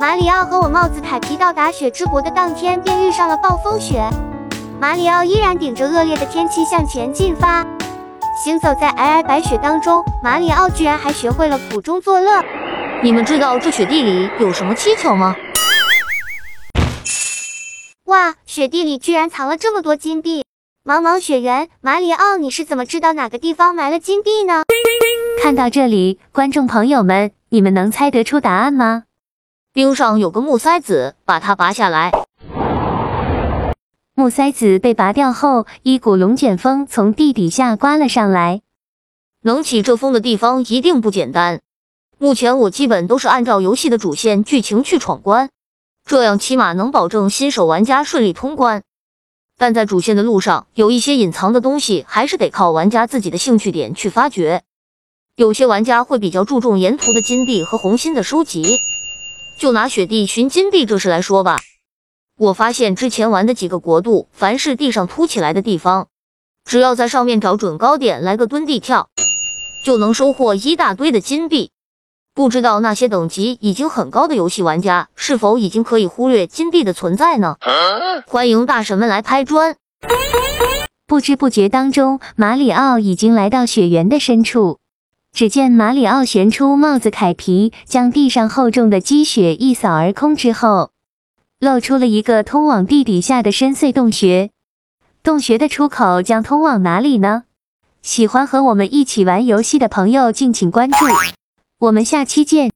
马里奥和我帽子凯皮到达雪之国的当天，便遇上了暴风雪。马里奥依然顶着恶劣的天气向前进发，行走在皑皑白雪当中，马里奥居然还学会了苦中作乐。你们知道这雪地里有什么蹊跷吗？哇，雪地里居然藏了这么多金币！茫茫雪原，马里奥，你是怎么知道哪个地方埋了金币呢？看到这里，观众朋友们，你们能猜得出答案吗？冰上有个木塞子，把它拔下来。木塞子被拔掉后，一股龙卷风从地底下刮了上来。能起这风的地方一定不简单。目前我基本都是按照游戏的主线剧情去闯关，这样起码能保证新手玩家顺利通关。但在主线的路上，有一些隐藏的东西，还是得靠玩家自己的兴趣点去发掘。有些玩家会比较注重沿途的金币和红心的收集。就拿雪地寻金币这事来说吧。我发现之前玩的几个国度，凡是地上凸起来的地方，只要在上面找准高点，来个蹲地跳，就能收获一大堆的金币。不知道那些等级已经很高的游戏玩家，是否已经可以忽略金币的存在呢？欢迎大神们来拍砖。不知不觉当中，马里奥已经来到雪原的深处。只见马里奥旋出帽子凯皮，将地上厚重的积雪一扫而空之后。露出了一个通往地底下的深邃洞穴，洞穴的出口将通往哪里呢？喜欢和我们一起玩游戏的朋友，敬请关注，我们下期见。